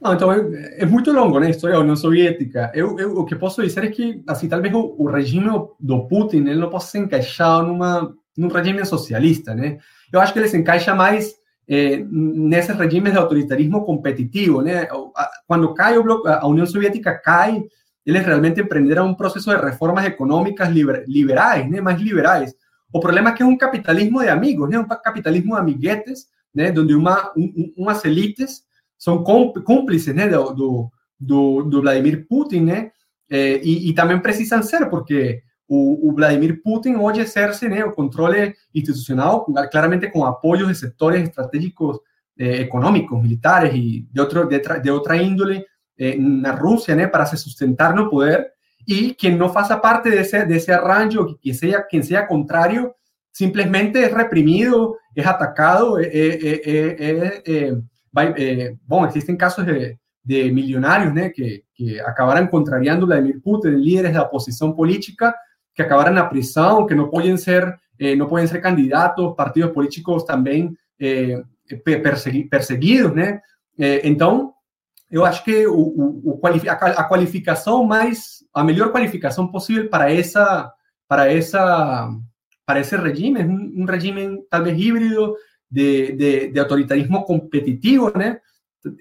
Não, então é, é muito longo, né? A história da União Soviética. Eu, eu, o que posso dizer é que, assim, talvez o, o regime do Putin ele não possa ser encaixado numa num regime socialista, né? Eu acho que ele se encaixa mais eh, nesses regimes de autoritarismo competitivo, né? Quando cai o bloco, a União Soviética cai, eles realmente empreenderam um processo de reformas econômicas liber, liberais, né? Mais liberais. O problema que é um capitalismo de amigos, né? Um capitalismo de amiguetes, né? Onde uma, um, umas elites são cúmplices, né? Do, do, do Vladimir Putin, né? Eh, e, e ser, porque o, Vladimir Putin hoy ejerce el control institucional, claramente con apoyos de sectores estratégicos eh, militares y de, otro, de, otra índole eh, en Rusia para se sustentar no poder, y quien no faça parte de ese, de ese arranjo, quien sea, quien sea contrario, simplemente es reprimido, es atacado. Eh, bueno, existen casos de, de millonarios que, que acabaran contrariando Vladimir Putin, líderes de la oposición política, que acabaram na prisão, que não podem ser, eh, não podem ser candidatos, partidos políticos também eh, persegui perseguidos, né? Eh, então, eu acho que o, o, a qualificação mais, a melhor qualificação possível para essa, para essa, para esse regime, um, um regime talvez híbrido de, de, de autoritarismo competitivo?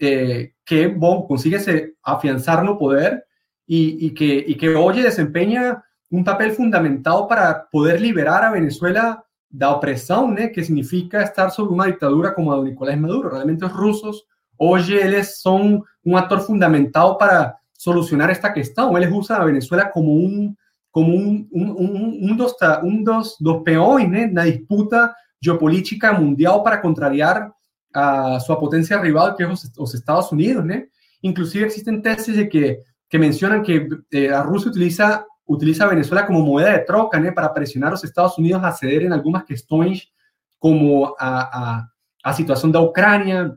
Eh, que, bom, consigue se afiançar no poder e, e, que, e que hoje desempenha un papel fundamental para poder liberar a Venezuela de la opresión, ¿no? que significa estar sobre una dictadura como la de Nicolás Maduro. Realmente los rusos hoy ellos son un actor fundamental para solucionar esta cuestión. Ellos usan a Venezuela como un como un, un, un, un dos, un dos, dos peões en la disputa geopolítica mundial para contrariar a su potencia rival, que es los, Estados Unidos. ¿no? Inclusive existen tesis de que, que mencionan que eh, Rusia utiliza utiliza Venezuela como moneda de troca ¿no? para presionar a los Estados Unidos a ceder en algunas cuestiones como a, a, a situación de Ucrania,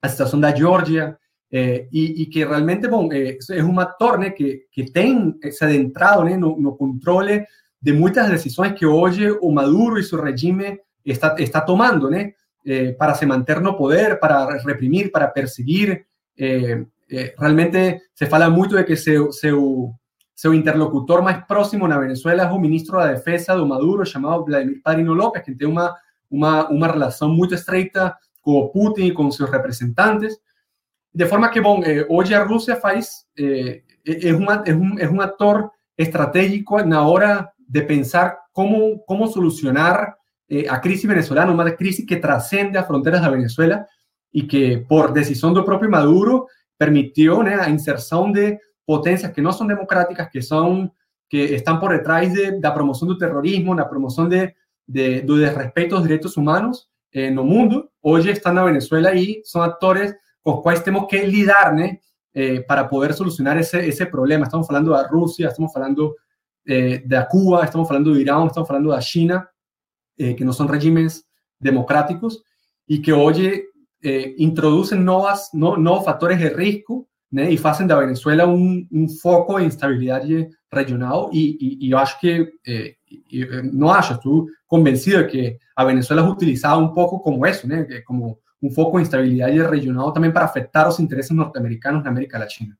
a situación de Georgia, eh, y, y, que realmente bon, eh, es un actor ¿no? que, que tem se adentrado ¿no? no, no controle de muchas decisiones que hoy o Maduro y su régimen está, está tomando eh, para se mantener no poder, para reprimir, para perseguir. Eh, eh, realmente se fala mucho de que se, se Su interlocutor más próximo en Venezuela es un ministro de Defensa de Maduro llamado Vladimir Padrino López, que tiene una, una, una relación muy estreita con Putin y con sus representantes. De forma que, bueno, eh, hoy a Rusia faz, eh, una, es, un, es un actor estratégico en la hora de pensar cómo, cómo solucionar eh, a crisis venezolana, una crisis que trascende a fronteras de Venezuela y que por decisión del propio Maduro permitió la inserción de potencias que no son democráticas, que son que están por detrás de la promoción del terrorismo, la promoción de, de, de respeto a los derechos humanos eh, no mundo, hoje estão na Venezuela e são atores com quais temos que lidar, eh, para poder solucionar esse, esse problema. Estamos falando da Rússia, estamos falando eh, da Cuba, estamos falando do Irã, estamos falando da China, eh, que não são regimes democráticos e que hoje eh, introduzem novas, no, novos fatores de risco né, e fazem da Venezuela um, um foco de instabilidade regional e, e, e eu acho que, eh, não acho, estou convencido que a Venezuela é utilizada um pouco como né, como um foco de instabilidade regional também para afetar os interesses norte-americanos na América Latina.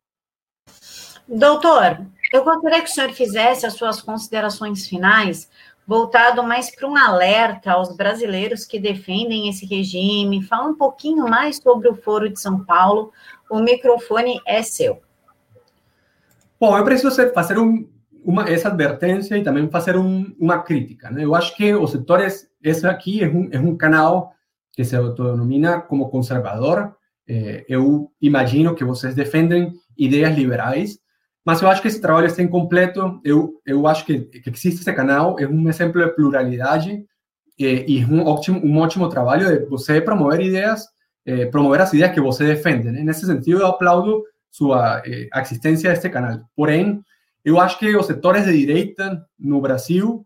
Doutor, eu gostaria que o senhor fizesse as suas considerações finais voltado mais para um alerta aos brasileiros que defendem esse regime. Fala um pouquinho mais sobre o Foro de São Paulo. O microfone é seu. Bom, eu preciso fazer um, uma, essa advertência e também fazer um, uma crítica. Né? Eu acho que os setores, esse aqui é um, é um canal que se autodenomina como conservador. Eh, eu imagino que vocês defendem ideias liberais, mas eu acho que esse trabalho está incompleto. Eu, eu acho que, que existe esse canal, é um exemplo de pluralidade eh, e um ótimo, um ótimo trabalho de você promover ideias, eh, promover as ideias que você defende. Né? Nesse sentido, eu aplaudo sua existência deste canal. Porém, eu acho que os setores de direita no Brasil,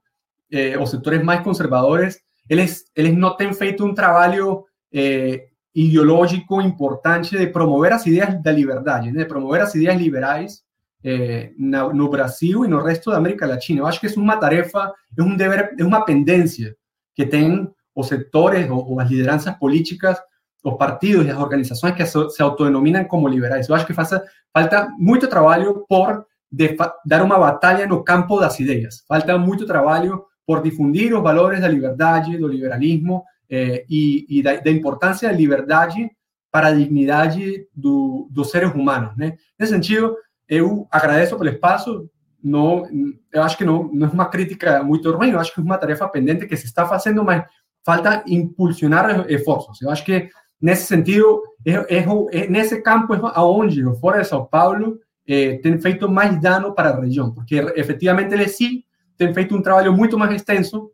os setores mais conservadores, eles, eles não têm feito um trabalho eh, ideológico importante de promover as ideias da liberdade, né? de promover as ideias liberais eh, no, no, Brasil e no resto da América Latina. Eu acho que é uma tarefa, é um dever, é uma pendência que tem os setores ou, ou as lideranças políticas, os partidos e as organizações que se, autodenominam como liberais. Eu acho que faça, falta muito trabalho por de, dar uma batalha no campo das ideias. Falta muito trabalho por difundir os valores da liberdade, do liberalismo eh, e, e da, da, importância da liberdade para a dignidade do, dos seres humanos. Né? Nesse sentido, eu agradeço pelo espaço. Não, eu acho que não, não é uma crítica muito ruim, eu acho que é uma tarefa pendente que se está fazendo, mas falta impulsionar esforços. Eu acho que, nesse sentido, é, é, nesse campo é onde o Fora de São Paulo eh, tem feito mais dano para a região, porque efetivamente ele sim tem feito um trabalho muito mais extenso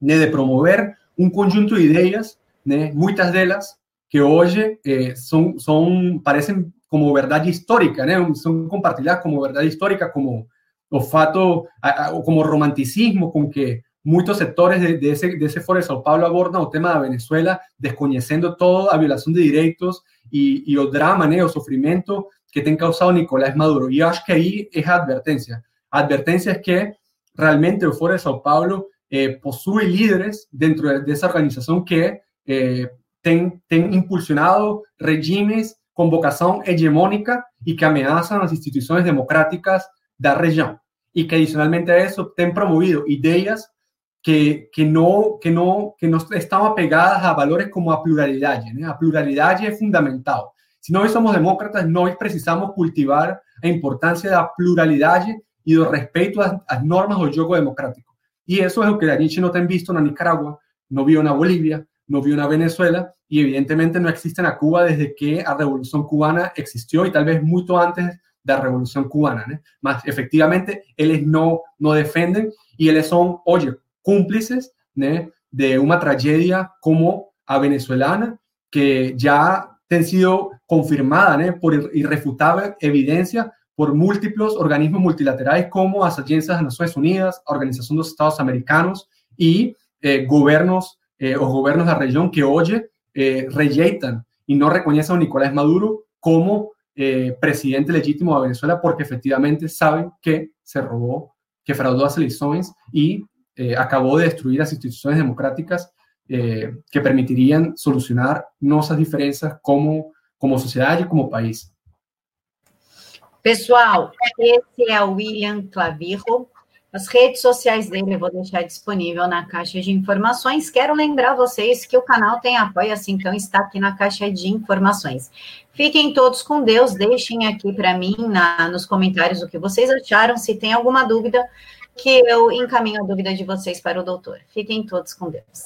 né, de promover um conjunto de ideias, né, muitas delas que hoje eh, são, são parecem como verdade histórica, né? São compartilhadas como verdade histórica, como o fato, como romanticismo com que muitos setores de, de, esse, de esse Foro de São Paulo abordam o tema da Venezuela, desconhecendo toda a violação de direitos e, e o drama, né, o sofrimento que tem causado Nicolás Maduro. E acho que aí é a advertência. A advertência é que realmente o Foro de São Paulo eh, líderes dentro dessa organização que eh, impulsionado regimes com vocação hegemônica e que ameaçam as instituições democráticas da região. E que, adicionalmente a isso, tem promovido ideias que, não, que, não estão apegadas a valores como a pluralidade. Né? A pluralidade é fundamental. Se nós somos demócratas, nós precisamos cultivar a importância da pluralidade e do respeito às, às normas do jogo democrático. E isso é o que a gente não tem visto na Nicarágua, não viu na Bolívia, no vio una Venezuela y evidentemente no existen a Cuba desde que la Revolución Cubana existió y tal vez mucho antes de la Revolución Cubana. ¿no? Efectivamente, ellos no, no defienden y ellos son, oye, cómplices ¿no? de una tragedia como a venezolana que ya ha sido confirmada ¿no? por irrefutable evidencia por múltiples organismos multilaterales como las Agencias de Naciones Unidas, Organización de los Estados Americanos y eh, gobiernos eh, os gobiernos de la región que hoy eh, y no reconocen a Nicolás Maduro como eh, presidente legítimo de Venezuela porque efectivamente saben que se robó, que fraudó las elecciones y eh, acabó de destruir las instituciones democráticas que permitirían solucionar nuestras diferencias como, como sociedad y como país. Pessoal, esse é o William Clavirro, As redes sociais dele eu vou deixar disponível na caixa de informações. Quero lembrar vocês que o canal tem apoio, assim, então está aqui na caixa de informações. Fiquem todos com Deus, deixem aqui para mim na, nos comentários o que vocês acharam. Se tem alguma dúvida, que eu encaminho a dúvida de vocês para o doutor. Fiquem todos com Deus.